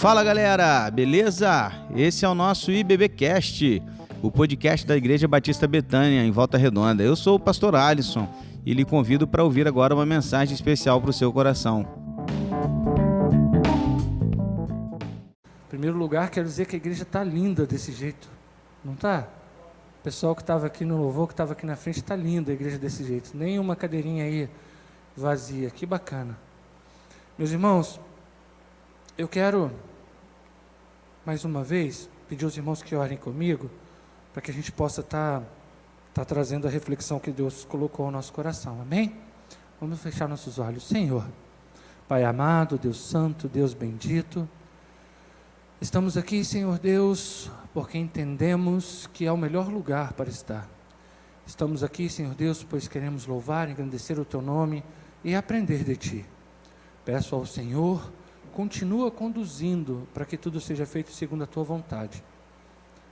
Fala galera, beleza? Esse é o nosso IBBcast, o podcast da Igreja Batista Betânia, em Volta Redonda. Eu sou o pastor Alisson e lhe convido para ouvir agora uma mensagem especial para o seu coração. Em primeiro lugar, quero dizer que a igreja está linda desse jeito, não está? O pessoal que estava aqui no louvor, que estava aqui na frente, está linda a igreja desse jeito. Nem uma cadeirinha aí vazia, que bacana. Meus irmãos, eu quero, mais uma vez, pedir aos irmãos que orem comigo, para que a gente possa estar tá, tá trazendo a reflexão que Deus colocou no nosso coração, amém? Vamos fechar nossos olhos. Senhor, Pai amado, Deus santo, Deus bendito, estamos aqui, Senhor Deus, porque entendemos que é o melhor lugar para estar. Estamos aqui, Senhor Deus, pois queremos louvar, engrandecer o Teu nome e aprender de Ti. Peço ao Senhor continua conduzindo para que tudo seja feito segundo a tua vontade.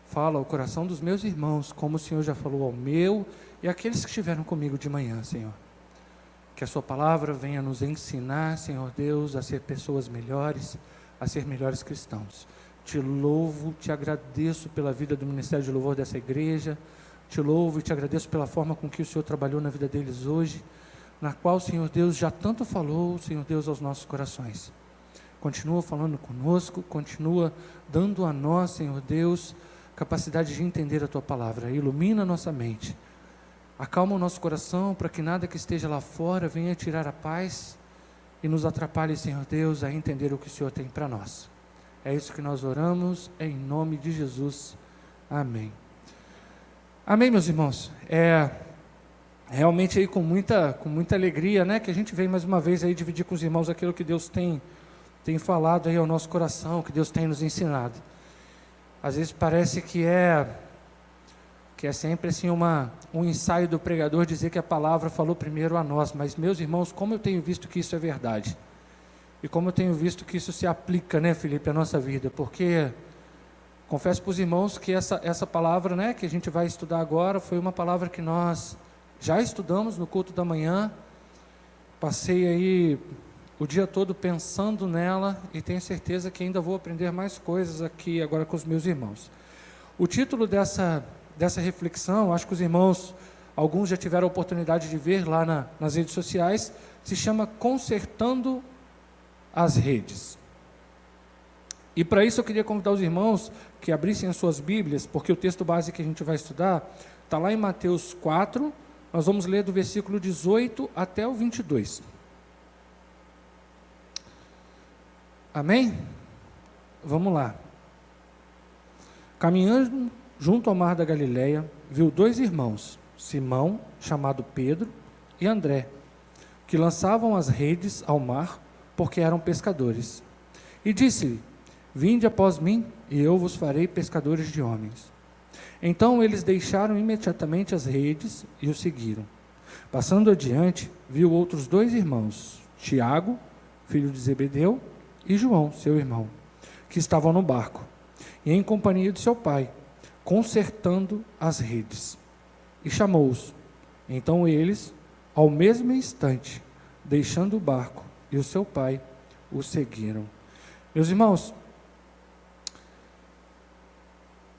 Fala ao coração dos meus irmãos, como o Senhor já falou ao meu e àqueles que estiveram comigo de manhã, Senhor. Que a Sua palavra venha nos ensinar, Senhor Deus, a ser pessoas melhores, a ser melhores cristãos. Te louvo, te agradeço pela vida do Ministério de Louvor dessa igreja. Te louvo e te agradeço pela forma com que o Senhor trabalhou na vida deles hoje, na qual, Senhor Deus, já tanto falou, Senhor Deus, aos nossos corações continua falando conosco, continua dando a nós, Senhor Deus, capacidade de entender a tua palavra. Ilumina a nossa mente, acalma o nosso coração para que nada que esteja lá fora venha tirar a paz e nos atrapalhe, Senhor Deus, a entender o que o Senhor tem para nós. É isso que nós oramos, em nome de Jesus. Amém. Amém, meus irmãos. É realmente aí com muita, com muita alegria, né, que a gente vem mais uma vez aí dividir com os irmãos aquilo que Deus tem tem falado aí ao nosso coração, que Deus tem nos ensinado. Às vezes parece que é que é sempre assim uma, um ensaio do pregador dizer que a palavra falou primeiro a nós, mas meus irmãos, como eu tenho visto que isso é verdade. E como eu tenho visto que isso se aplica, né, Felipe, à nossa vida, porque confesso para os irmãos que essa, essa palavra, né, que a gente vai estudar agora, foi uma palavra que nós já estudamos no culto da manhã. Passei aí o dia todo pensando nela e tenho certeza que ainda vou aprender mais coisas aqui agora com os meus irmãos. O título dessa, dessa reflexão, acho que os irmãos, alguns já tiveram a oportunidade de ver lá na, nas redes sociais, se chama Consertando as Redes. E para isso eu queria convidar os irmãos que abrissem as suas Bíblias, porque o texto base que a gente vai estudar está lá em Mateus 4, nós vamos ler do versículo 18 até o 22. Amém? Vamos lá. Caminhando junto ao mar da Galileia, viu dois irmãos, Simão, chamado Pedro, e André, que lançavam as redes ao mar, porque eram pescadores. E disse-lhe: Vinde após mim, e eu vos farei pescadores de homens. Então eles deixaram imediatamente as redes e o seguiram. Passando adiante, viu outros dois irmãos, Tiago, filho de Zebedeu, e João, seu irmão, que estavam no barco, e em companhia de seu pai, consertando as redes. E chamou-os. Então eles, ao mesmo instante, deixando o barco e o seu pai, o seguiram. Meus irmãos,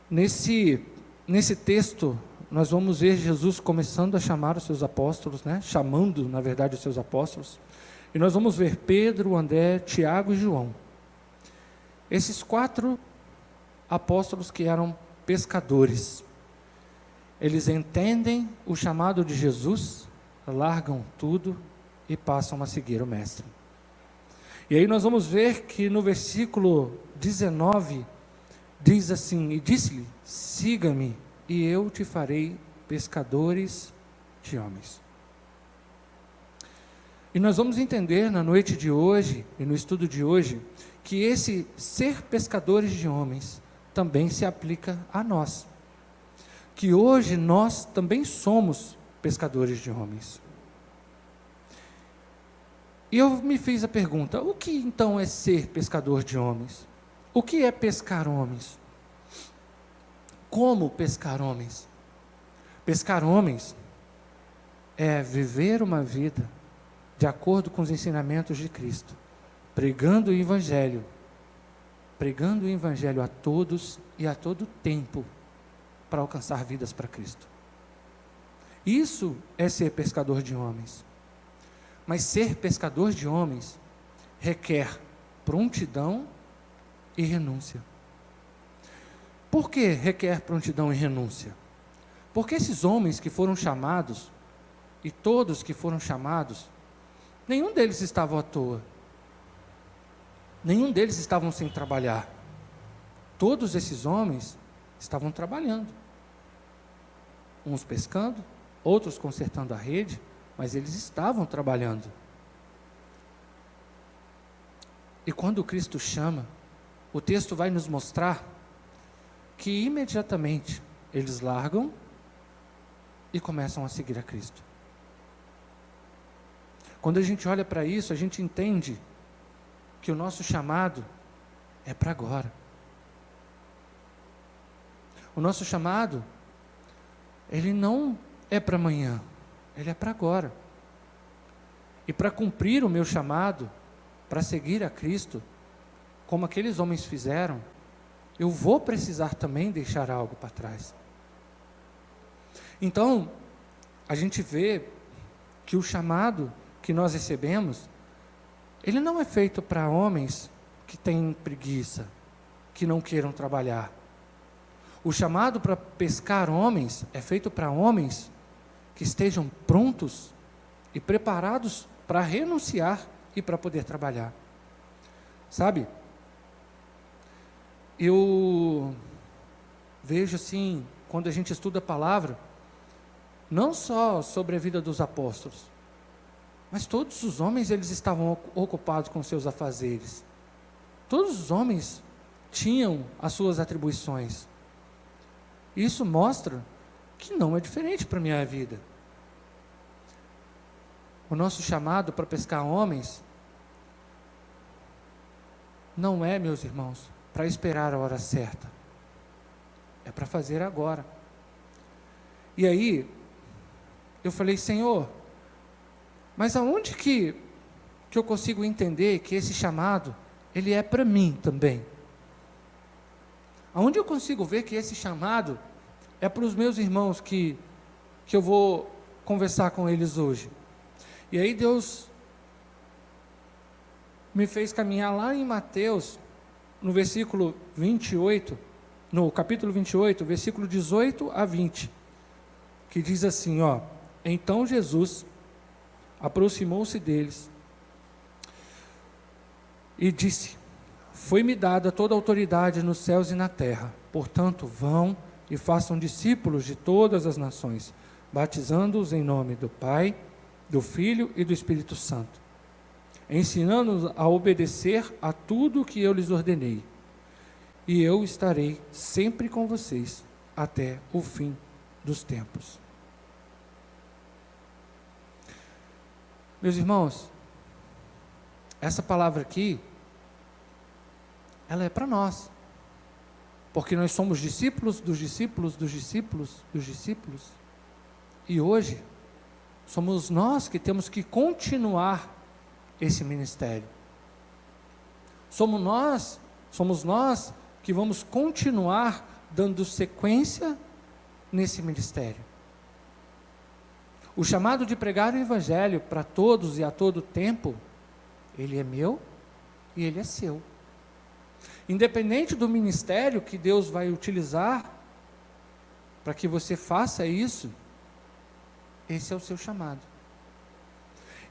nesse, nesse texto, nós vamos ver Jesus começando a chamar os seus apóstolos, né? chamando, na verdade, os seus apóstolos. E nós vamos ver Pedro, André, Tiago e João. Esses quatro apóstolos que eram pescadores. Eles entendem o chamado de Jesus, largam tudo e passam a seguir o Mestre. E aí nós vamos ver que no versículo 19 diz assim: E disse-lhe: Siga-me, e eu te farei pescadores de homens. E nós vamos entender na noite de hoje e no estudo de hoje que esse ser pescadores de homens também se aplica a nós. Que hoje nós também somos pescadores de homens. E eu me fiz a pergunta: o que então é ser pescador de homens? O que é pescar homens? Como pescar homens? Pescar homens é viver uma vida de acordo com os ensinamentos de Cristo, pregando o Evangelho pregando o Evangelho a todos e a todo tempo para alcançar vidas para Cristo. Isso é ser pescador de homens. Mas ser pescador de homens requer prontidão e renúncia. Por que requer prontidão e renúncia? Porque esses homens que foram chamados, e todos que foram chamados, nenhum deles estava à toa. Nenhum deles estavam sem trabalhar. Todos esses homens estavam trabalhando. Uns pescando, outros consertando a rede, mas eles estavam trabalhando. E quando Cristo chama, o texto vai nos mostrar que imediatamente eles largam e começam a seguir a Cristo. Quando a gente olha para isso, a gente entende que o nosso chamado é para agora. O nosso chamado, ele não é para amanhã, ele é para agora. E para cumprir o meu chamado, para seguir a Cristo, como aqueles homens fizeram, eu vou precisar também deixar algo para trás. Então, a gente vê que o chamado que nós recebemos, ele não é feito para homens que têm preguiça, que não queiram trabalhar. O chamado para pescar homens é feito para homens que estejam prontos e preparados para renunciar e para poder trabalhar. Sabe? Eu vejo assim, quando a gente estuda a palavra, não só sobre a vida dos apóstolos, mas todos os homens eles estavam ocupados com seus afazeres. Todos os homens tinham as suas atribuições. Isso mostra que não é diferente para a minha vida. O nosso chamado para pescar homens não é, meus irmãos, para esperar a hora certa. É para fazer agora. E aí, eu falei, Senhor, mas aonde que, que eu consigo entender que esse chamado, ele é para mim também? Aonde eu consigo ver que esse chamado é para os meus irmãos que, que eu vou conversar com eles hoje? E aí Deus me fez caminhar lá em Mateus, no versículo 28, no capítulo 28, versículo 18 a 20, que diz assim, ó: Então Jesus aproximou-se deles e disse: Foi-me dada toda a autoridade nos céus e na terra. Portanto, vão e façam discípulos de todas as nações, batizando-os em nome do Pai, do Filho e do Espírito Santo ensinando-os a obedecer a tudo o que eu lhes ordenei. E eu estarei sempre com vocês até o fim dos tempos. Meus irmãos, essa palavra aqui, ela é para nós. Porque nós somos discípulos dos discípulos dos discípulos dos discípulos. E hoje, somos nós que temos que continuar esse ministério. Somos nós, somos nós que vamos continuar dando sequência nesse ministério. O chamado de pregar o evangelho para todos e a todo tempo, ele é meu e ele é seu. Independente do ministério que Deus vai utilizar para que você faça isso, esse é o seu chamado.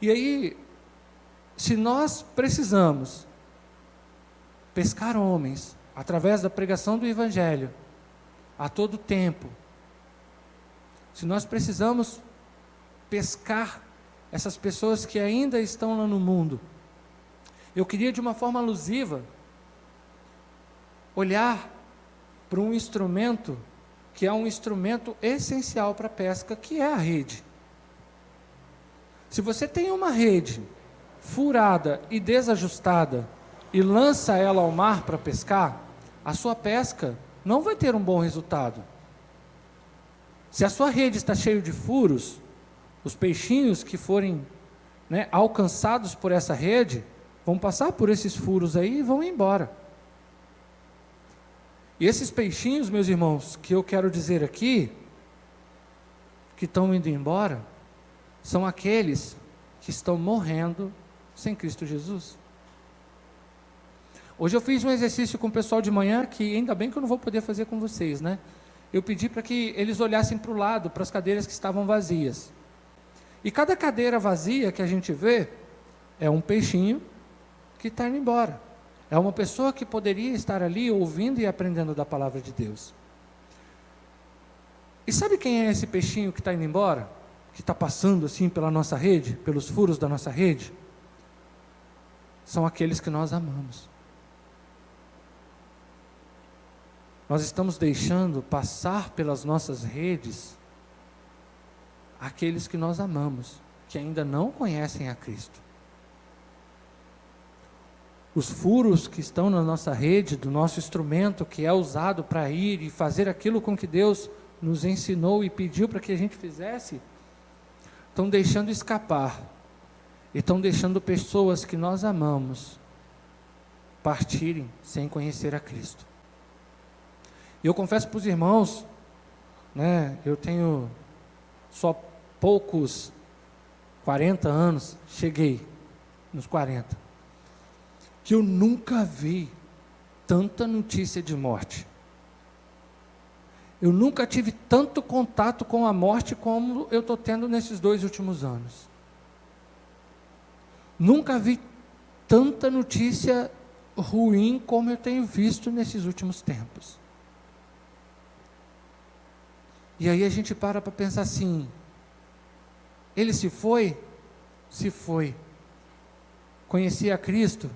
E aí, se nós precisamos pescar homens através da pregação do Evangelho a todo tempo, se nós precisamos pescar essas pessoas que ainda estão lá no mundo, eu queria de uma forma alusiva olhar para um instrumento que é um instrumento essencial para a pesca, que é a rede. Se você tem uma rede furada e desajustada e lança ela ao mar para pescar, a sua pesca não vai ter um bom resultado. Se a sua rede está cheia de furos, os peixinhos que forem né, alcançados por essa rede vão passar por esses furos aí e vão embora. E esses peixinhos, meus irmãos, que eu quero dizer aqui, que estão indo embora, são aqueles que estão morrendo sem Cristo Jesus. Hoje eu fiz um exercício com o pessoal de manhã que ainda bem que eu não vou poder fazer com vocês, né? Eu pedi para que eles olhassem para o lado, para as cadeiras que estavam vazias. E cada cadeira vazia que a gente vê é um peixinho que está indo embora. É uma pessoa que poderia estar ali ouvindo e aprendendo da palavra de Deus. E sabe quem é esse peixinho que está indo embora? Que está passando assim pela nossa rede, pelos furos da nossa rede? São aqueles que nós amamos. Nós estamos deixando passar pelas nossas redes aqueles que nós amamos, que ainda não conhecem a Cristo os furos que estão na nossa rede, do nosso instrumento que é usado para ir e fazer aquilo com que Deus nos ensinou e pediu para que a gente fizesse, estão deixando escapar, e estão deixando pessoas que nós amamos partirem sem conhecer a Cristo. E eu confesso para os irmãos, né, eu tenho só poucos 40 anos, cheguei nos 40 que eu nunca vi tanta notícia de morte. Eu nunca tive tanto contato com a morte como eu estou tendo nesses dois últimos anos. Nunca vi tanta notícia ruim como eu tenho visto nesses últimos tempos. E aí a gente para para pensar assim: ele se foi? Se foi. Conhecia Cristo?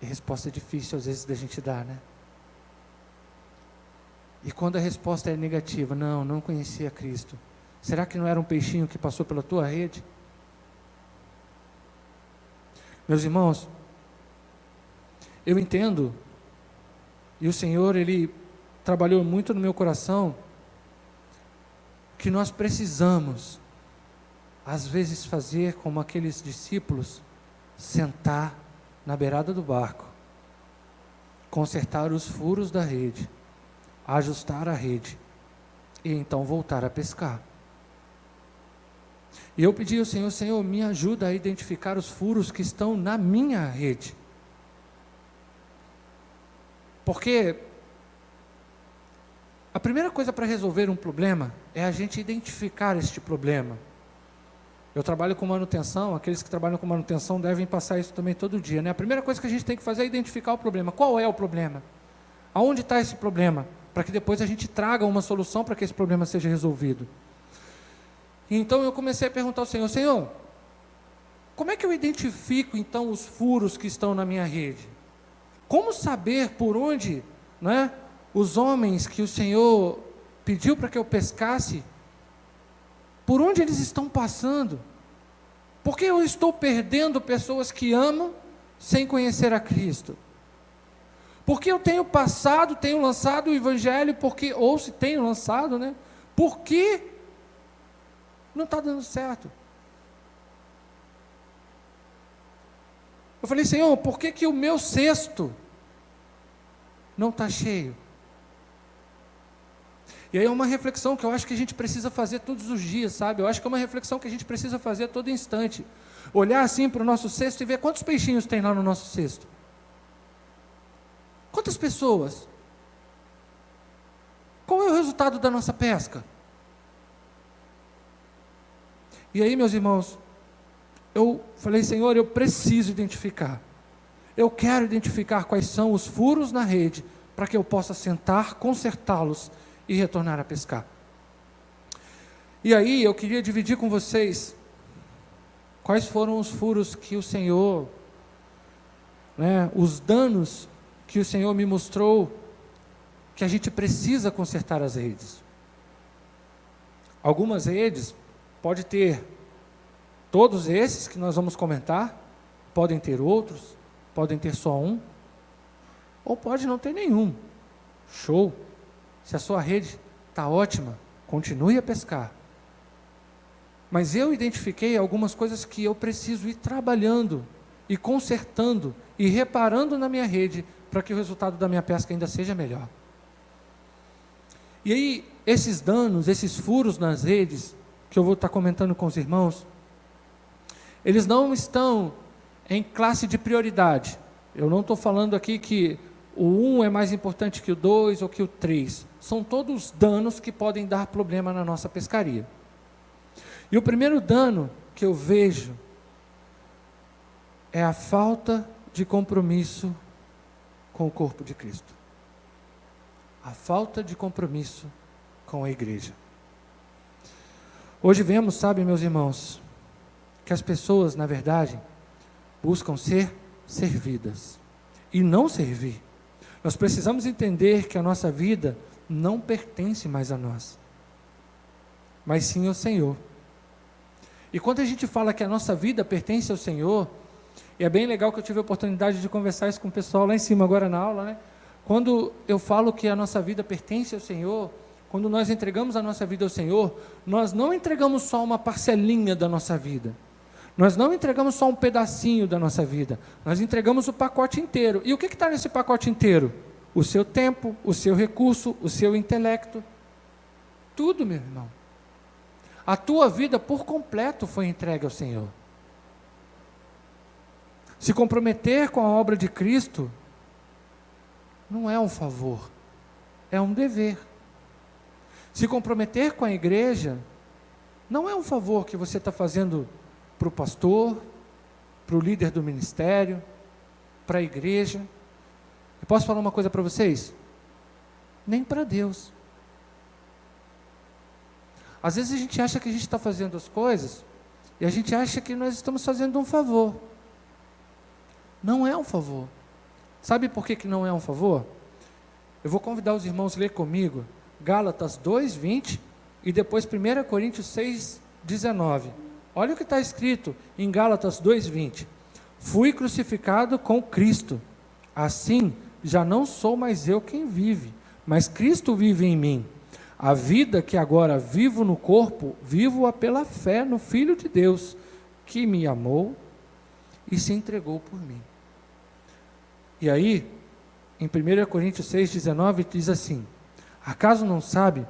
E resposta é difícil às vezes da gente dar, né? E quando a resposta é negativa, não, não conhecia Cristo. Será que não era um peixinho que passou pela tua rede? Meus irmãos, eu entendo, e o Senhor, Ele trabalhou muito no meu coração, que nós precisamos, às vezes, fazer como aqueles discípulos, sentar na beirada do barco, consertar os furos da rede, ajustar a rede e então voltar a pescar. E eu pedi ao Senhor, Senhor, me ajuda a identificar os furos que estão na minha rede. Porque a primeira coisa para resolver um problema é a gente identificar este problema. Eu trabalho com manutenção, aqueles que trabalham com manutenção devem passar isso também todo dia. Né? A primeira coisa que a gente tem que fazer é identificar o problema. Qual é o problema? Aonde está esse problema? Para que depois a gente traga uma solução para que esse problema seja resolvido. Então eu comecei a perguntar ao Senhor: Senhor, como é que eu identifico então os furos que estão na minha rede? Como saber por onde né, os homens que o Senhor pediu para que eu pescasse por onde eles estão passando? Por que eu estou perdendo pessoas que amam sem conhecer a Cristo? Porque eu tenho passado, tenho lançado o Evangelho, porque, ou se tenho lançado, né? Porque não está dando certo. Eu falei, Senhor, por que, que o meu cesto não está cheio? E aí é uma reflexão que eu acho que a gente precisa fazer todos os dias, sabe? Eu acho que é uma reflexão que a gente precisa fazer a todo instante. Olhar assim para o nosso cesto e ver quantos peixinhos tem lá no nosso cesto. Quantas pessoas? Qual é o resultado da nossa pesca? E aí, meus irmãos, eu falei, Senhor, eu preciso identificar. Eu quero identificar quais são os furos na rede, para que eu possa sentar, consertá-los e retornar a pescar. E aí eu queria dividir com vocês quais foram os furos que o Senhor, né, os danos que o Senhor me mostrou que a gente precisa consertar as redes. Algumas redes pode ter todos esses que nós vamos comentar, podem ter outros, podem ter só um, ou pode não ter nenhum. Show. Se a sua rede está ótima, continue a pescar. Mas eu identifiquei algumas coisas que eu preciso ir trabalhando e consertando e reparando na minha rede para que o resultado da minha pesca ainda seja melhor. E aí, esses danos, esses furos nas redes, que eu vou estar comentando com os irmãos, eles não estão em classe de prioridade. Eu não estou falando aqui que o 1 um é mais importante que o 2 ou que o 3. São todos danos que podem dar problema na nossa pescaria. E o primeiro dano que eu vejo é a falta de compromisso com o corpo de Cristo. A falta de compromisso com a igreja. Hoje vemos, sabe, meus irmãos, que as pessoas, na verdade, buscam ser servidas e não servir. Nós precisamos entender que a nossa vida não pertence mais a nós, mas sim ao Senhor. E quando a gente fala que a nossa vida pertence ao Senhor, e é bem legal que eu tive a oportunidade de conversar isso com o pessoal lá em cima agora na aula, né? Quando eu falo que a nossa vida pertence ao Senhor, quando nós entregamos a nossa vida ao Senhor, nós não entregamos só uma parcelinha da nossa vida. Nós não entregamos só um pedacinho da nossa vida, nós entregamos o pacote inteiro. E o que está nesse pacote inteiro? O seu tempo, o seu recurso, o seu intelecto. Tudo, meu irmão. A tua vida por completo foi entregue ao Senhor. Se comprometer com a obra de Cristo não é um favor, é um dever. Se comprometer com a igreja não é um favor que você está fazendo para o pastor, para o líder do ministério, para a igreja. Eu posso falar uma coisa para vocês? Nem para Deus. Às vezes a gente acha que a gente está fazendo as coisas e a gente acha que nós estamos fazendo um favor. Não é um favor. Sabe por que, que não é um favor? Eu vou convidar os irmãos a ler comigo Gálatas 2, 20 e depois 1 Coríntios 6, 19. Olha o que está escrito em Gálatas 2,20: Fui crucificado com Cristo, assim já não sou mais eu quem vive, mas Cristo vive em mim. A vida que agora vivo no corpo, vivo-a pela fé no Filho de Deus, que me amou e se entregou por mim. E aí, em 1 Coríntios 6,19, diz assim: Acaso não sabe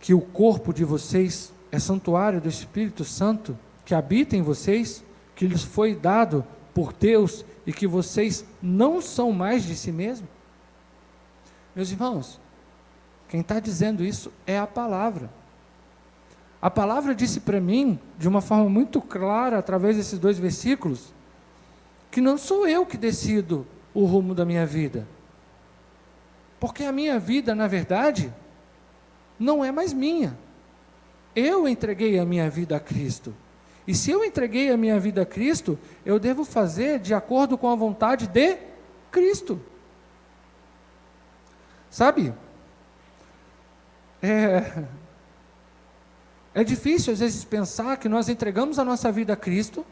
que o corpo de vocês é santuário do Espírito Santo que habita em vocês, que lhes foi dado por Deus e que vocês não são mais de si mesmos? Meus irmãos, quem está dizendo isso é a palavra. A palavra disse para mim, de uma forma muito clara, através desses dois versículos, que não sou eu que decido o rumo da minha vida. Porque a minha vida, na verdade, não é mais minha. Eu entreguei a minha vida a Cristo. E se eu entreguei a minha vida a Cristo, eu devo fazer de acordo com a vontade de Cristo. Sabe? É, é difícil às vezes pensar que nós entregamos a nossa vida a Cristo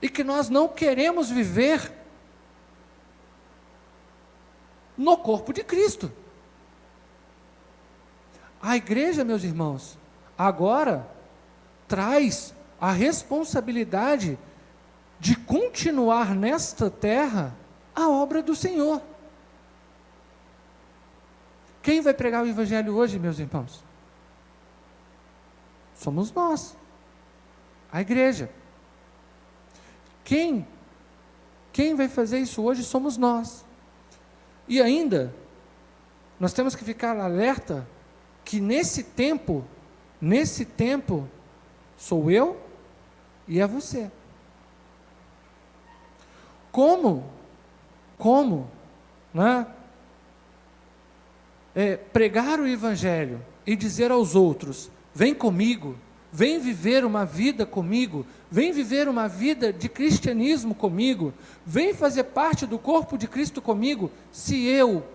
e que nós não queremos viver no corpo de Cristo. A igreja, meus irmãos, agora traz a responsabilidade de continuar nesta terra a obra do Senhor. Quem vai pregar o Evangelho hoje, meus irmãos? Somos nós, a igreja. Quem? Quem vai fazer isso hoje somos nós. E ainda, nós temos que ficar alerta que nesse tempo, nesse tempo, sou eu e é você. Como? Como? Né? É, pregar o Evangelho e dizer aos outros: vem comigo, vem viver uma vida comigo, vem viver uma vida de cristianismo comigo, vem fazer parte do corpo de Cristo comigo, se eu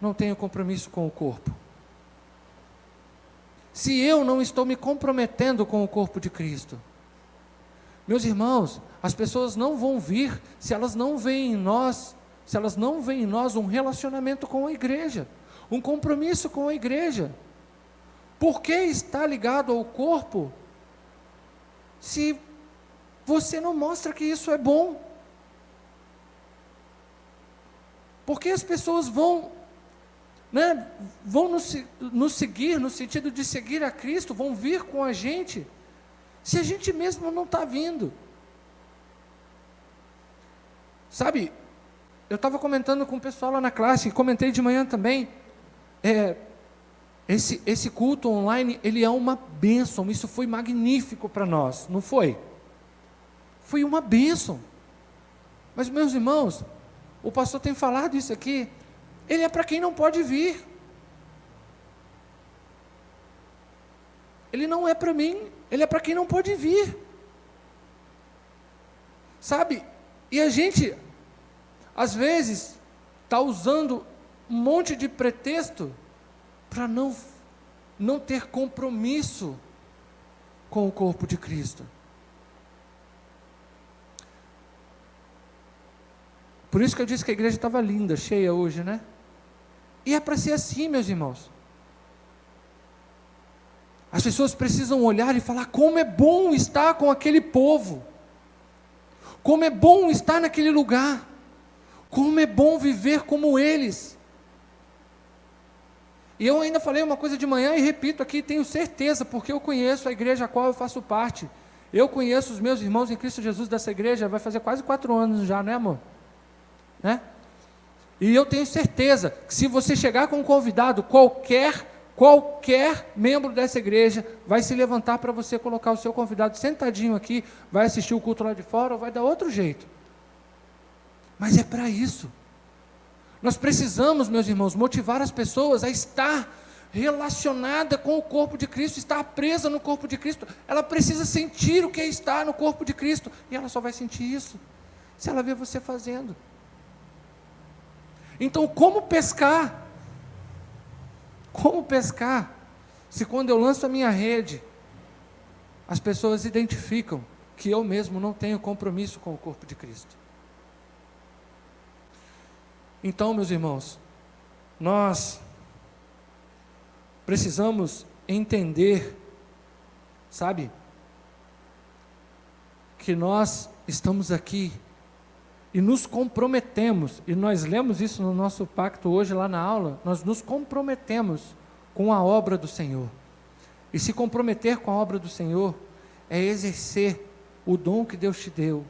não tenho compromisso com o corpo se eu não estou me comprometendo com o corpo de Cristo. Meus irmãos, as pessoas não vão vir se elas não veem em nós, se elas não veem em nós um relacionamento com a igreja, um compromisso com a igreja. Por que está ligado ao corpo se você não mostra que isso é bom? Porque as pessoas vão, né, vão nos, nos seguir, no sentido de seguir a Cristo, vão vir com a gente, se a gente mesmo não está vindo. Sabe, eu estava comentando com o pessoal lá na classe, comentei de manhã também. É, esse, esse culto online, ele é uma bênção, isso foi magnífico para nós, não foi? Foi uma bênção. Mas, meus irmãos, o pastor tem falado isso aqui, ele é para quem não pode vir. Ele não é para mim, ele é para quem não pode vir. Sabe? E a gente, às vezes, está usando um monte de pretexto para não, não ter compromisso com o corpo de Cristo. Por isso que eu disse que a igreja estava linda, cheia hoje, né? E é para ser assim, meus irmãos. As pessoas precisam olhar e falar como é bom estar com aquele povo. Como é bom estar naquele lugar. Como é bom viver como eles. E eu ainda falei uma coisa de manhã e repito aqui, tenho certeza, porque eu conheço a igreja a qual eu faço parte. Eu conheço os meus irmãos em Cristo Jesus dessa igreja, vai fazer quase quatro anos já, né, amor? Né? E eu tenho certeza que se você chegar com um convidado, qualquer qualquer membro dessa igreja vai se levantar para você colocar o seu convidado sentadinho aqui, vai assistir o culto lá de fora ou vai dar outro jeito. Mas é para isso. Nós precisamos, meus irmãos, motivar as pessoas a estar relacionada com o corpo de Cristo, estar presa no corpo de Cristo. Ela precisa sentir o que é estar no corpo de Cristo, e ela só vai sentir isso se ela ver você fazendo. Então, como pescar? Como pescar? Se quando eu lanço a minha rede, as pessoas identificam que eu mesmo não tenho compromisso com o corpo de Cristo. Então, meus irmãos, nós precisamos entender, sabe, que nós estamos aqui e nos comprometemos, e nós lemos isso no nosso pacto hoje lá na aula, nós nos comprometemos com a obra do Senhor. E se comprometer com a obra do Senhor é exercer o dom que Deus te deu,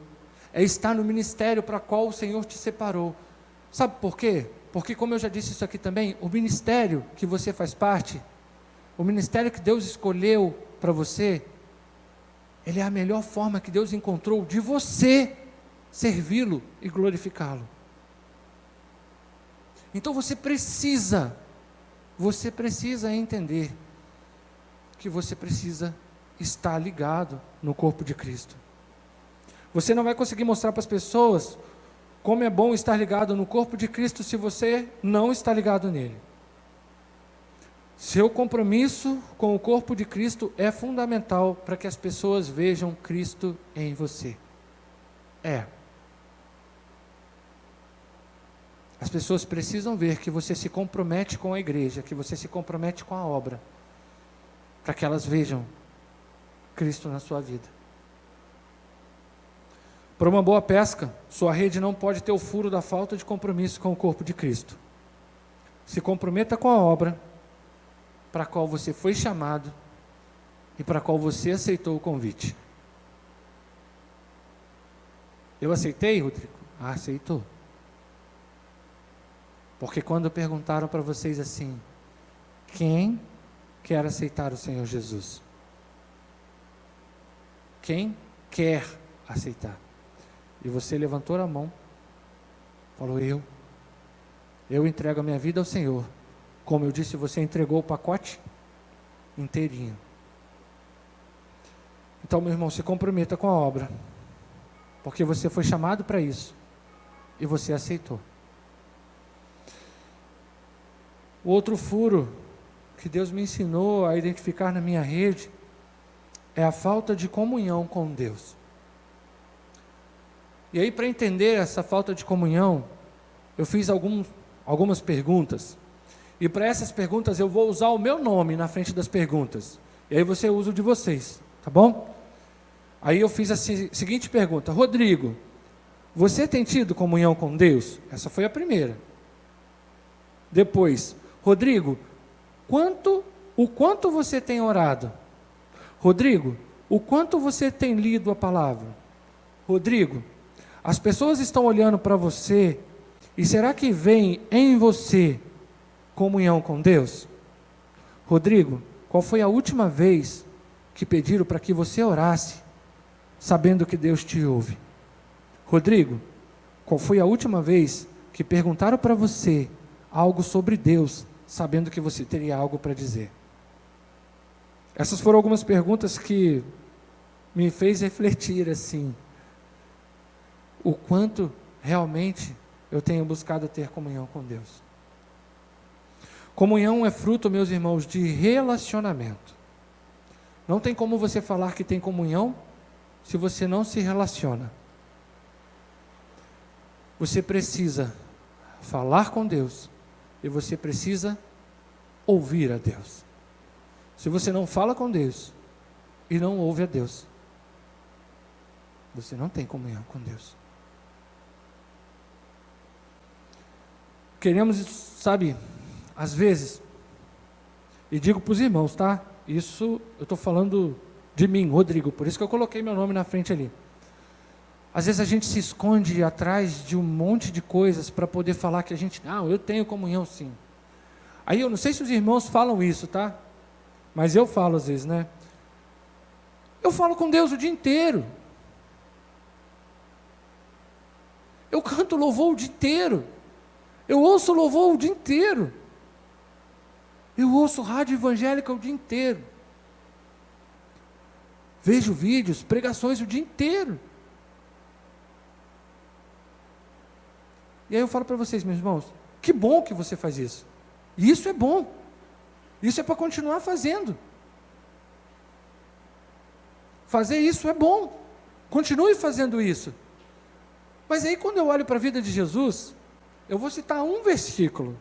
é estar no ministério para qual o Senhor te separou. Sabe por quê? Porque, como eu já disse isso aqui também, o ministério que você faz parte, o ministério que Deus escolheu para você, ele é a melhor forma que Deus encontrou de você servi-lo e glorificá-lo. Então você precisa, você precisa entender que você precisa estar ligado no corpo de Cristo. Você não vai conseguir mostrar para as pessoas como é bom estar ligado no corpo de Cristo se você não está ligado nele. Seu compromisso com o corpo de Cristo é fundamental para que as pessoas vejam Cristo em você. É. As pessoas precisam ver que você se compromete com a igreja, que você se compromete com a obra, para que elas vejam Cristo na sua vida. Para uma boa pesca, sua rede não pode ter o furo da falta de compromisso com o corpo de Cristo. Se comprometa com a obra para a qual você foi chamado e para a qual você aceitou o convite. Eu aceitei, Rodrigo? Ah, aceitou. Porque quando perguntaram para vocês assim: quem quer aceitar o Senhor Jesus? Quem quer aceitar? E você levantou a mão, falou: Eu. Eu entrego a minha vida ao Senhor. Como eu disse, você entregou o pacote inteirinho. Então, meu irmão, se comprometa com a obra, porque você foi chamado para isso e você aceitou. O outro furo que Deus me ensinou a identificar na minha rede é a falta de comunhão com Deus. E aí, para entender essa falta de comunhão, eu fiz alguns, algumas perguntas. E para essas perguntas eu vou usar o meu nome na frente das perguntas. E aí você usa o de vocês, tá bom? Aí eu fiz a seguinte pergunta: Rodrigo, você tem tido comunhão com Deus? Essa foi a primeira. Depois, Rodrigo, quanto o quanto você tem orado? Rodrigo, o quanto você tem lido a palavra? Rodrigo, as pessoas estão olhando para você e será que vem em você comunhão com Deus? Rodrigo, qual foi a última vez que pediram para que você orasse, sabendo que Deus te ouve? Rodrigo, qual foi a última vez que perguntaram para você algo sobre Deus, sabendo que você teria algo para dizer? Essas foram algumas perguntas que me fez refletir assim, o quanto realmente eu tenho buscado ter comunhão com Deus. Comunhão é fruto, meus irmãos, de relacionamento. Não tem como você falar que tem comunhão se você não se relaciona. Você precisa falar com Deus e você precisa ouvir a Deus. Se você não fala com Deus e não ouve a Deus, você não tem comunhão com Deus. Queremos, sabe, às vezes, e digo para os irmãos, tá? Isso eu estou falando de mim, Rodrigo, por isso que eu coloquei meu nome na frente ali. Às vezes a gente se esconde atrás de um monte de coisas para poder falar que a gente, não, eu tenho comunhão sim. Aí eu não sei se os irmãos falam isso, tá? Mas eu falo às vezes, né? Eu falo com Deus o dia inteiro. Eu canto louvor o dia inteiro. Eu ouço louvor o dia inteiro. Eu ouço rádio evangélica o dia inteiro. Vejo vídeos, pregações o dia inteiro. E aí eu falo para vocês, meus irmãos, que bom que você faz isso. Isso é bom. Isso é para continuar fazendo. Fazer isso é bom. Continue fazendo isso. Mas aí, quando eu olho para a vida de Jesus, eu vou citar um versículo,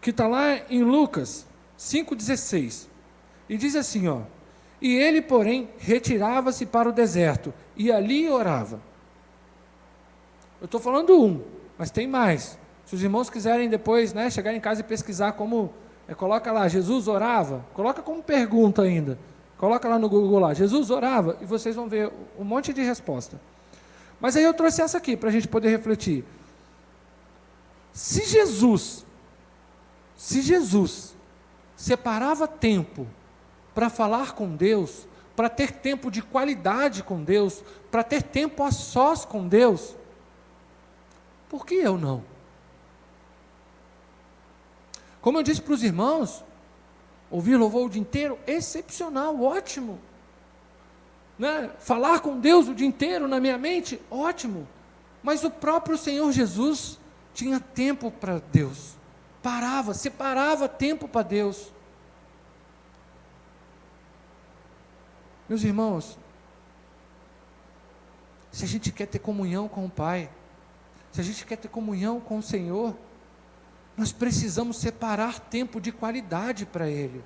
que está lá em Lucas 5,16. E diz assim: ó. E ele, porém, retirava-se para o deserto e ali orava. Eu estou falando um, mas tem mais. Se os irmãos quiserem depois né, chegar em casa e pesquisar como é, coloca lá, Jesus orava, coloca como pergunta ainda. Coloca lá no Google lá, Jesus orava, e vocês vão ver um monte de resposta. Mas aí eu trouxe essa aqui para a gente poder refletir. Se Jesus, se Jesus separava tempo para falar com Deus, para ter tempo de qualidade com Deus, para ter tempo a sós com Deus, por que eu não? Como eu disse para os irmãos, ouvir louvor o dia inteiro, excepcional, ótimo. Né? Falar com Deus o dia inteiro na minha mente, ótimo. Mas o próprio Senhor Jesus tinha tempo para Deus. Parava, separava tempo para Deus. Meus irmãos, se a gente quer ter comunhão com o Pai, se a gente quer ter comunhão com o Senhor, nós precisamos separar tempo de qualidade para Ele.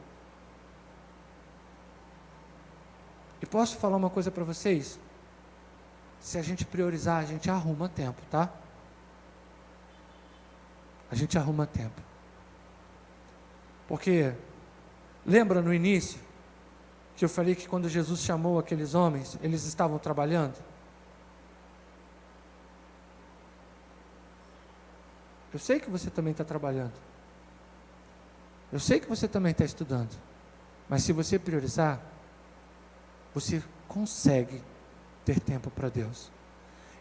E posso falar uma coisa para vocês? Se a gente priorizar, a gente arruma tempo, tá? A gente arruma tempo. Porque, lembra no início, que eu falei que quando Jesus chamou aqueles homens, eles estavam trabalhando? Eu sei que você também está trabalhando. Eu sei que você também está estudando. Mas se você priorizar, você consegue ter tempo para Deus.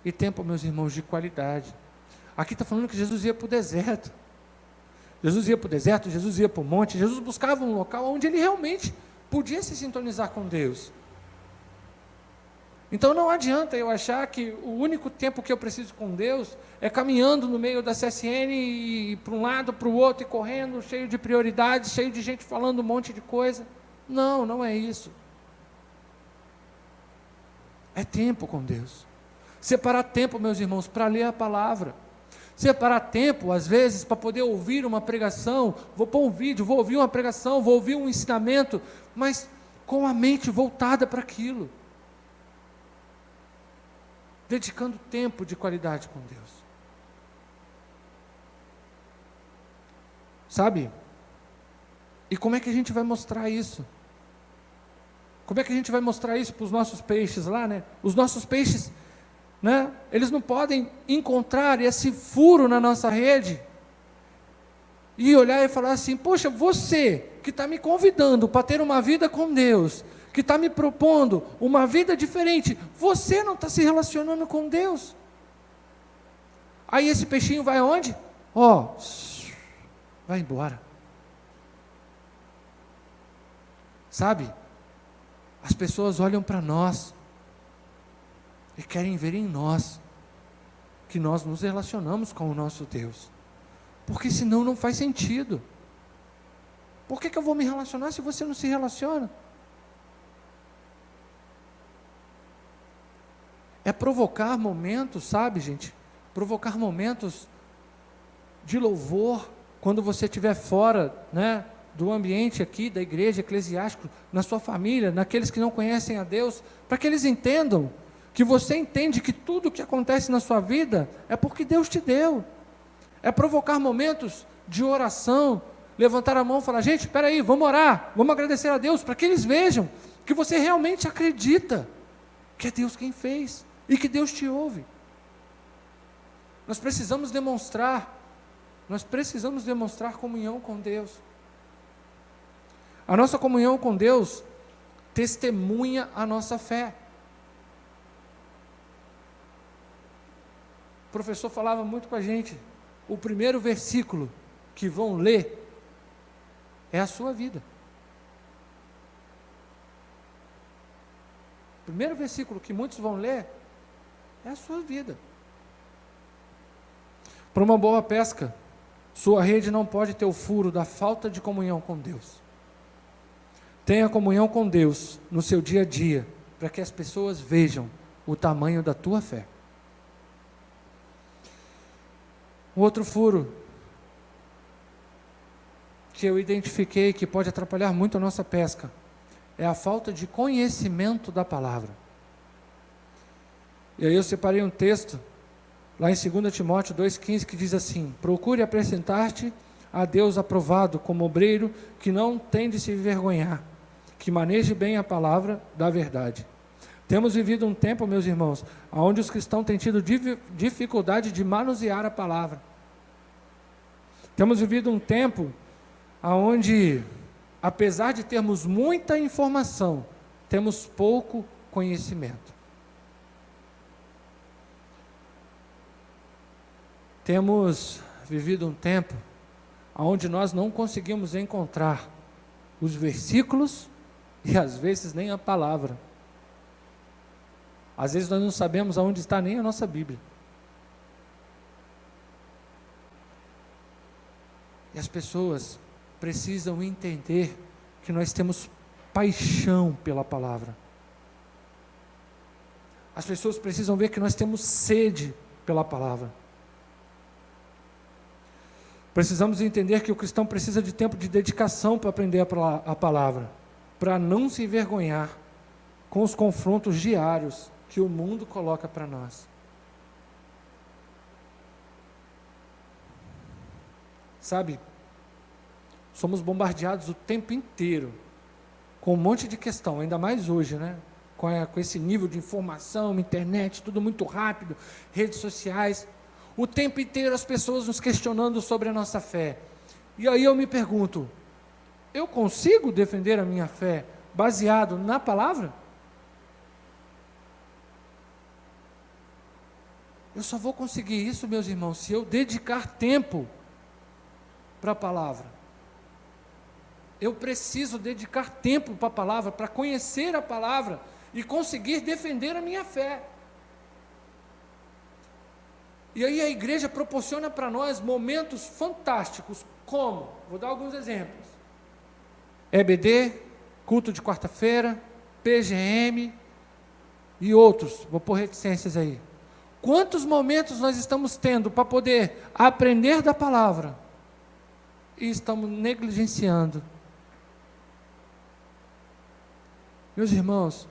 E tempo, meus irmãos, de qualidade. Aqui está falando que Jesus ia para o deserto. Jesus ia para o deserto, Jesus ia para o monte, Jesus buscava um local onde ele realmente podia se sintonizar com Deus. Então não adianta eu achar que o único tempo que eu preciso com Deus é caminhando no meio da CSN e para um lado, para o outro e correndo, cheio de prioridades, cheio de gente falando um monte de coisa. Não, não é isso. É tempo com Deus. Separar tempo, meus irmãos, para ler a palavra. Separar tempo, às vezes, para poder ouvir uma pregação. Vou pôr um vídeo, vou ouvir uma pregação, vou ouvir um ensinamento, mas com a mente voltada para aquilo dedicando tempo de qualidade com Deus. Sabe? E como é que a gente vai mostrar isso? Como é que a gente vai mostrar isso para os nossos peixes lá, né? Os nossos peixes, né? Eles não podem encontrar esse furo na nossa rede e olhar e falar assim: Poxa, você que está me convidando para ter uma vida com Deus, que está me propondo uma vida diferente, você não está se relacionando com Deus. Aí esse peixinho vai aonde? Ó, oh, vai embora. Sabe? As pessoas olham para nós e querem ver em nós que nós nos relacionamos com o nosso Deus. Porque senão não faz sentido. Por que, que eu vou me relacionar se você não se relaciona? É provocar momentos, sabe, gente? Provocar momentos de louvor quando você estiver fora, né? do ambiente aqui, da igreja eclesiástica, na sua família, naqueles que não conhecem a Deus, para que eles entendam que você entende que tudo que acontece na sua vida é porque Deus te deu. É provocar momentos de oração, levantar a mão e falar: gente, espera aí, vamos orar, vamos agradecer a Deus, para que eles vejam que você realmente acredita que é Deus quem fez e que Deus te ouve. Nós precisamos demonstrar, nós precisamos demonstrar comunhão com Deus. A nossa comunhão com Deus testemunha a nossa fé. O professor falava muito com a gente. O primeiro versículo que vão ler é a sua vida. O primeiro versículo que muitos vão ler é a sua vida. Para uma boa pesca, sua rede não pode ter o furo da falta de comunhão com Deus. Tenha comunhão com Deus no seu dia a dia, para que as pessoas vejam o tamanho da tua fé. Um outro furo que eu identifiquei que pode atrapalhar muito a nossa pesca é a falta de conhecimento da palavra. E aí eu separei um texto lá em 2 Timóteo 2,15 que diz assim: Procure apresentar-te a Deus aprovado como obreiro que não tem de se envergonhar que maneje bem a palavra da verdade. Temos vivido um tempo, meus irmãos, onde os cristãos têm tido dificuldade de manusear a palavra. Temos vivido um tempo onde, apesar de termos muita informação, temos pouco conhecimento. Temos vivido um tempo onde nós não conseguimos encontrar os versículos e às vezes nem a palavra. Às vezes nós não sabemos aonde está nem a nossa Bíblia. E as pessoas precisam entender que nós temos paixão pela palavra. As pessoas precisam ver que nós temos sede pela palavra. Precisamos entender que o cristão precisa de tempo de dedicação para aprender a palavra para não se envergonhar com os confrontos diários que o mundo coloca para nós. Sabe, somos bombardeados o tempo inteiro com um monte de questão, ainda mais hoje, né? Com, a, com esse nível de informação, internet, tudo muito rápido, redes sociais. O tempo inteiro as pessoas nos questionando sobre a nossa fé. E aí eu me pergunto: eu consigo defender a minha fé baseado na palavra? Eu só vou conseguir isso, meus irmãos, se eu dedicar tempo para a palavra. Eu preciso dedicar tempo para a palavra, para conhecer a palavra e conseguir defender a minha fé. E aí a igreja proporciona para nós momentos fantásticos, como? Vou dar alguns exemplos. EBD, culto de quarta-feira, PGM e outros. Vou pôr reticências aí. Quantos momentos nós estamos tendo para poder aprender da palavra e estamos negligenciando? Meus irmãos,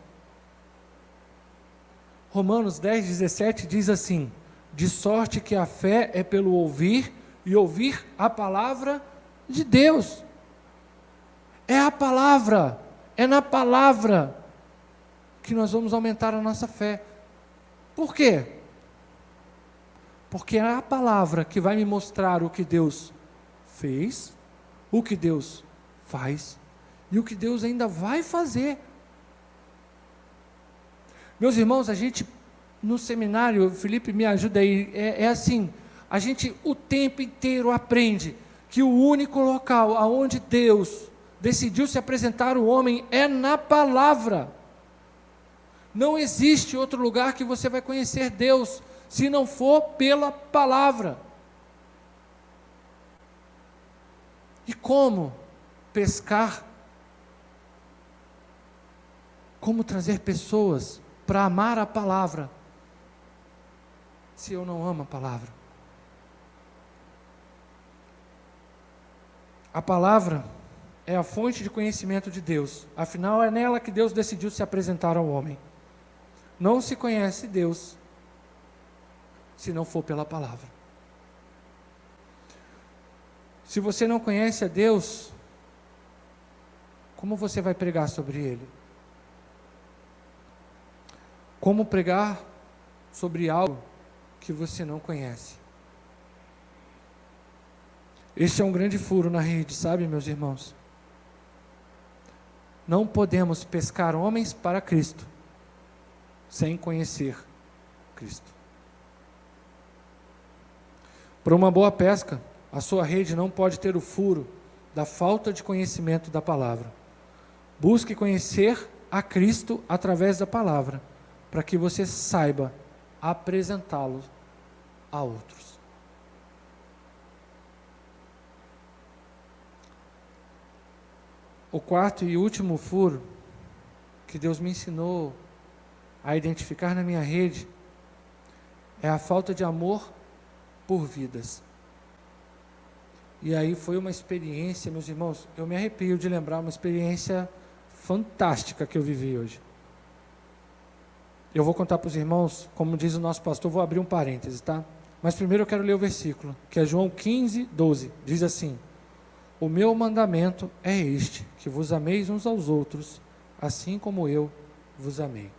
Romanos 10, 17 diz assim: De sorte que a fé é pelo ouvir, e ouvir a palavra de Deus. É a palavra, é na palavra que nós vamos aumentar a nossa fé. Por quê? Porque é a palavra que vai me mostrar o que Deus fez, o que Deus faz e o que Deus ainda vai fazer. Meus irmãos, a gente no seminário, Felipe me ajuda aí, é, é assim, a gente o tempo inteiro aprende que o único local aonde Deus decidiu se apresentar o homem é na palavra. Não existe outro lugar que você vai conhecer Deus se não for pela palavra. E como pescar? Como trazer pessoas para amar a palavra se eu não amo a palavra? A palavra é a fonte de conhecimento de Deus. Afinal, é nela que Deus decidiu se apresentar ao homem. Não se conhece Deus se não for pela palavra. Se você não conhece a Deus, como você vai pregar sobre Ele? Como pregar sobre algo que você não conhece? Este é um grande furo na rede, sabe, meus irmãos? Não podemos pescar homens para Cristo sem conhecer Cristo. Para uma boa pesca, a sua rede não pode ter o furo da falta de conhecimento da palavra. Busque conhecer a Cristo através da palavra, para que você saiba apresentá-lo a outros. O quarto e último furo que Deus me ensinou a identificar na minha rede é a falta de amor por vidas. E aí foi uma experiência, meus irmãos, eu me arrepio de lembrar uma experiência fantástica que eu vivi hoje. Eu vou contar para os irmãos, como diz o nosso pastor, vou abrir um parêntese, tá? Mas primeiro eu quero ler o versículo, que é João 15, 12. Diz assim: o meu mandamento é este: que vos ameis uns aos outros, assim como eu vos amei.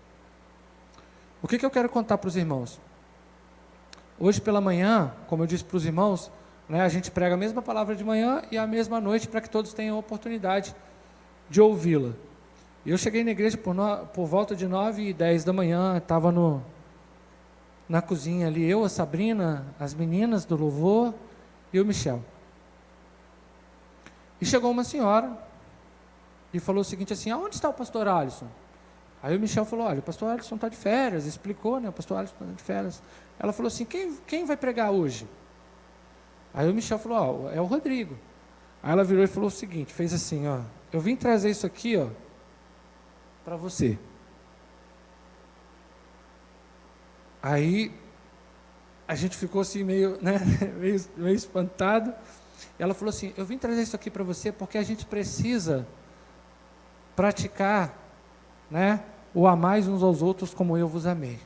O que, que eu quero contar para os irmãos? Hoje pela manhã, como eu disse para os irmãos, né, a gente prega a mesma palavra de manhã e a mesma noite para que todos tenham a oportunidade de ouvi-la. Eu cheguei na igreja por, no, por volta de 9 e 10 da manhã, estava na cozinha ali, eu, a Sabrina, as meninas do louvor e o Michel. E chegou uma senhora e falou o seguinte assim, aonde está o pastor Alisson? Aí o Michel falou, olha, o pastor Alisson está de férias, explicou, né, o pastor Alisson está de férias. Ela falou assim, quem, quem vai pregar hoje? Aí o Michel falou, ó, é o Rodrigo. Aí ela virou e falou o seguinte, fez assim, ó, eu vim trazer isso aqui, ó, para você. Aí a gente ficou assim meio, né, meio, meio espantado. Ela falou assim: Eu vim trazer isso aqui para você porque a gente precisa praticar, né, o amar uns aos outros como eu vos amei.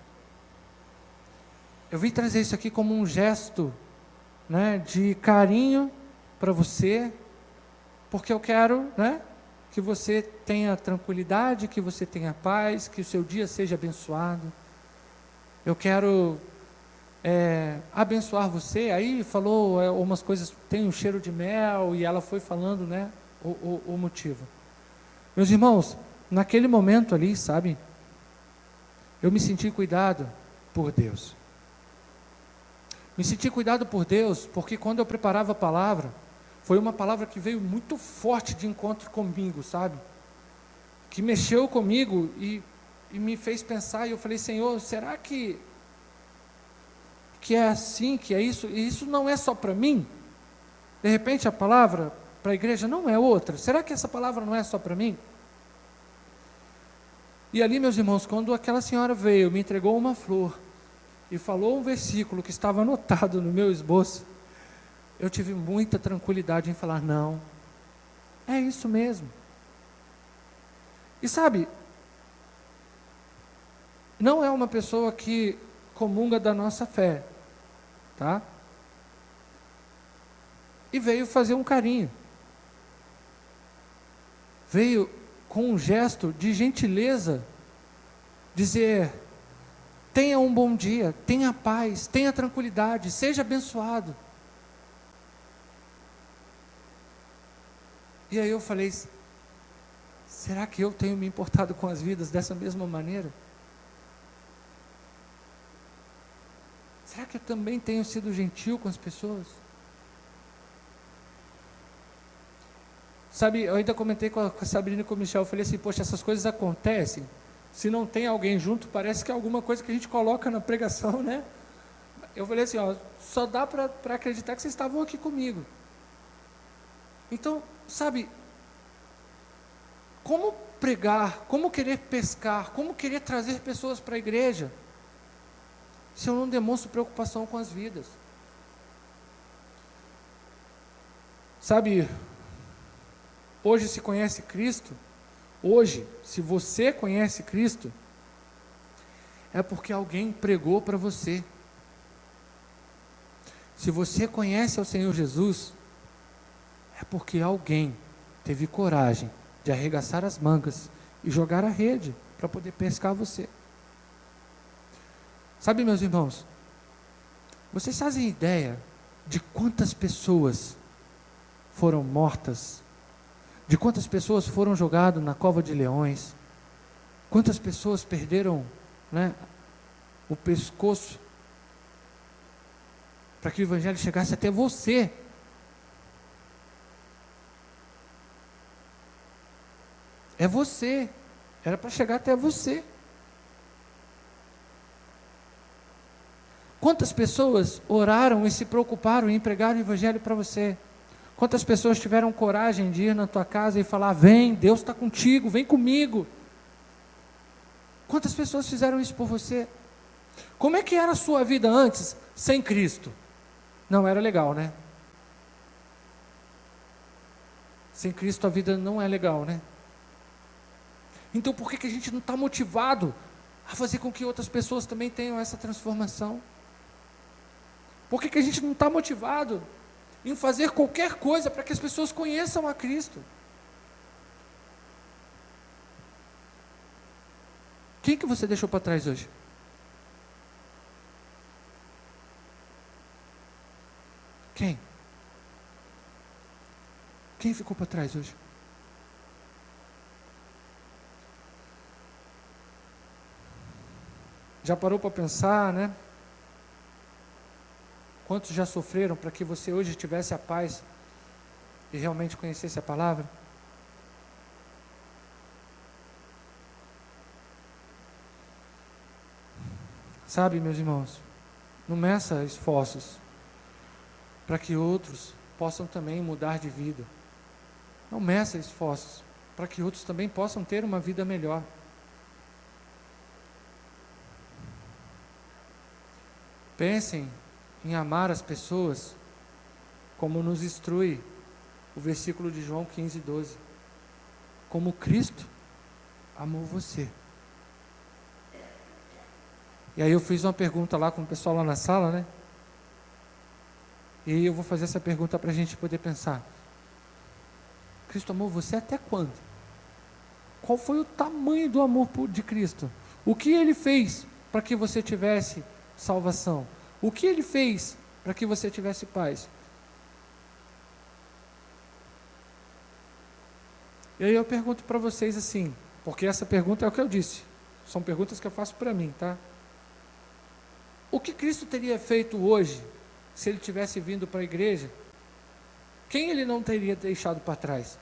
Eu vim trazer isso aqui como um gesto, né, de carinho para você, porque eu quero, né, que você tenha tranquilidade, que você tenha paz, que o seu dia seja abençoado. Eu quero é, abençoar você. Aí falou é, umas coisas, tem um cheiro de mel, e ela foi falando né, o, o, o motivo. Meus irmãos, naquele momento ali, sabe, eu me senti cuidado por Deus. Me senti cuidado por Deus, porque quando eu preparava a palavra, foi uma palavra que veio muito forte de encontro comigo, sabe? Que mexeu comigo e, e me fez pensar, e eu falei, Senhor, será que que é assim, que é isso, e isso não é só para mim? De repente a palavra para a igreja não é outra. Será que essa palavra não é só para mim? E ali, meus irmãos, quando aquela senhora veio, me entregou uma flor e falou um versículo que estava anotado no meu esboço, eu tive muita tranquilidade em falar: não, é isso mesmo. E sabe, não é uma pessoa que comunga da nossa fé, tá? E veio fazer um carinho. veio com um gesto de gentileza dizer: tenha um bom dia, tenha paz, tenha tranquilidade, seja abençoado. E aí eu falei: será que eu tenho me importado com as vidas dessa mesma maneira? Será que eu também tenho sido gentil com as pessoas? Sabe, eu ainda comentei com a, Sabrina e com o Michel, eu falei assim, poxa, essas coisas acontecem, se não tem alguém junto, parece que é alguma coisa que a gente coloca na pregação, né? Eu falei assim, ó, só dá para acreditar que vocês estavam aqui comigo. Então, sabe, como pregar, como querer pescar, como querer trazer pessoas para a igreja, se eu não demonstro preocupação com as vidas? Sabe, hoje se conhece Cristo, hoje, se você conhece Cristo, é porque alguém pregou para você. Se você conhece o Senhor Jesus, é porque alguém teve coragem de arregaçar as mangas e jogar a rede para poder pescar você. Sabe, meus irmãos, vocês fazem ideia de quantas pessoas foram mortas, de quantas pessoas foram jogadas na cova de leões, quantas pessoas perderam né, o pescoço para que o Evangelho chegasse até você. É você. Era para chegar até você. Quantas pessoas oraram e se preocuparam em pregar o Evangelho para você? Quantas pessoas tiveram coragem de ir na tua casa e falar: Vem, Deus está contigo, vem comigo? Quantas pessoas fizeram isso por você? Como é que era a sua vida antes, sem Cristo? Não era legal, né? Sem Cristo a vida não é legal, né? Então por que, que a gente não está motivado a fazer com que outras pessoas também tenham essa transformação? Por que, que a gente não está motivado em fazer qualquer coisa para que as pessoas conheçam a Cristo? Quem que você deixou para trás hoje? Quem? Quem ficou para trás hoje? Já parou para pensar, né? Quantos já sofreram para que você hoje tivesse a paz e realmente conhecesse a palavra? Sabe, meus irmãos, não meça esforços para que outros possam também mudar de vida. Não meça esforços para que outros também possam ter uma vida melhor. Pensem em amar as pessoas, como nos instrui o versículo de João 15, 12. Como Cristo amou você. E aí eu fiz uma pergunta lá com o pessoal lá na sala, né? E eu vou fazer essa pergunta para a gente poder pensar. Cristo amou você até quando? Qual foi o tamanho do amor de Cristo? O que ele fez para que você tivesse salvação? O que ele fez para que você tivesse paz? E aí eu pergunto para vocês assim, porque essa pergunta é o que eu disse. São perguntas que eu faço para mim, tá? O que Cristo teria feito hoje se ele tivesse vindo para a igreja? Quem ele não teria deixado para trás?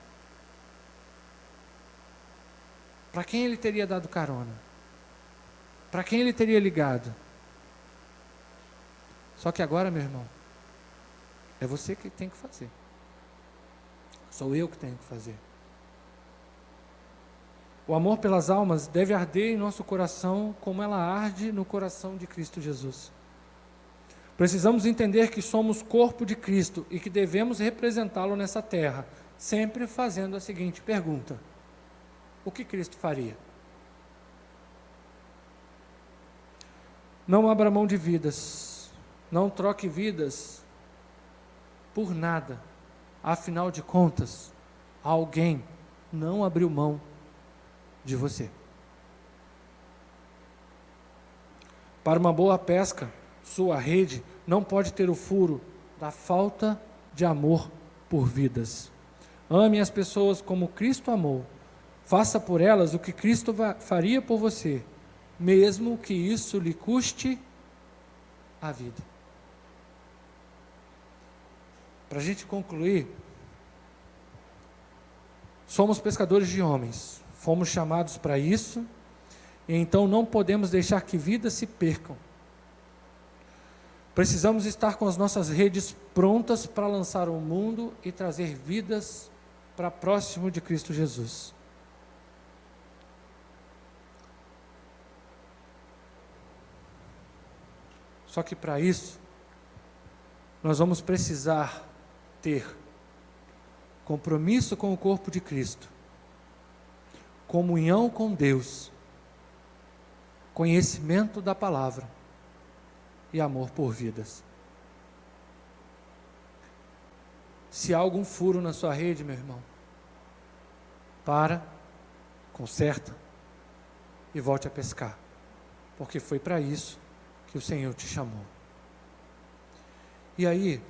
Para quem ele teria dado carona? Para quem ele teria ligado? Só que agora, meu irmão, é você que tem que fazer. Sou eu que tenho que fazer. O amor pelas almas deve arder em nosso coração como ela arde no coração de Cristo Jesus. Precisamos entender que somos corpo de Cristo e que devemos representá-lo nessa terra, sempre fazendo a seguinte pergunta: O que Cristo faria? Não abra mão de vidas, não troque vidas por nada. Afinal de contas, alguém não abriu mão de você. Para uma boa pesca, sua rede não pode ter o furo da falta de amor por vidas. Ame as pessoas como Cristo amou. Faça por elas o que Cristo faria por você, mesmo que isso lhe custe a vida. Para a gente concluir, somos pescadores de homens, fomos chamados para isso, e então não podemos deixar que vidas se percam. Precisamos estar com as nossas redes prontas para lançar o mundo e trazer vidas para próximo de Cristo Jesus. Só que para isso, nós vamos precisar ter compromisso com o corpo de Cristo, comunhão com Deus, conhecimento da palavra e amor por vidas. Se há algum furo na sua rede, meu irmão, para, conserta e volte a pescar, porque foi para isso que o Senhor te chamou. E aí,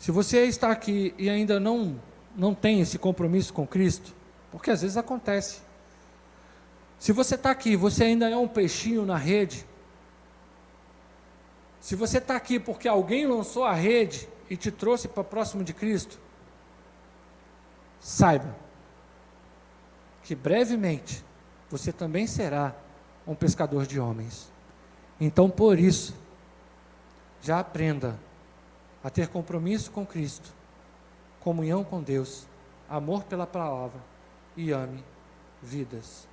se você está aqui e ainda não, não tem esse compromisso com Cristo, porque às vezes acontece. Se você está aqui, você ainda é um peixinho na rede. Se você está aqui porque alguém lançou a rede e te trouxe para próximo de Cristo, saiba que brevemente você também será um pescador de homens. Então, por isso, já aprenda a ter compromisso com Cristo, comunhão com Deus, amor pela palavra e ame vidas.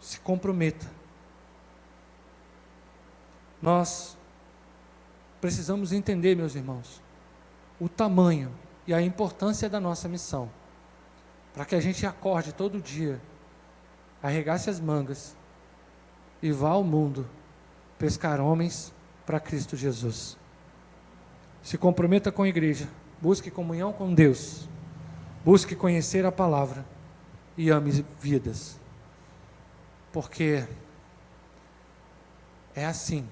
Se comprometa. Nós precisamos entender, meus irmãos, o tamanho e a importância da nossa missão, para que a gente acorde todo dia, arregace as mangas e vá ao mundo pescar homens para Cristo Jesus. Se comprometa com a igreja, busque comunhão com Deus, busque conhecer a palavra e ame vidas. Porque é assim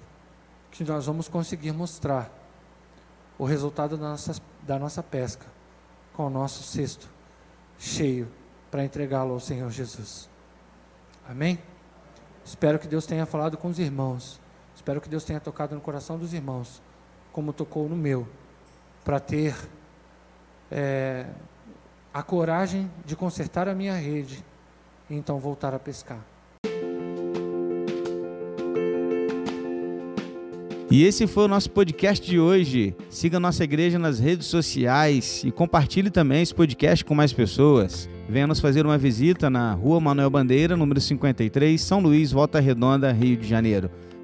que nós vamos conseguir mostrar o resultado da nossa, da nossa pesca com o nosso cesto cheio para entregá-lo ao Senhor Jesus. Amém? Espero que Deus tenha falado com os irmãos Espero que Deus tenha tocado no coração dos irmãos, como tocou no meu, para ter é, a coragem de consertar a minha rede e então voltar a pescar. E esse foi o nosso podcast de hoje. Siga nossa igreja nas redes sociais e compartilhe também esse podcast com mais pessoas. Venha nos fazer uma visita na Rua Manuel Bandeira, número 53, São Luís, Volta Redonda, Rio de Janeiro.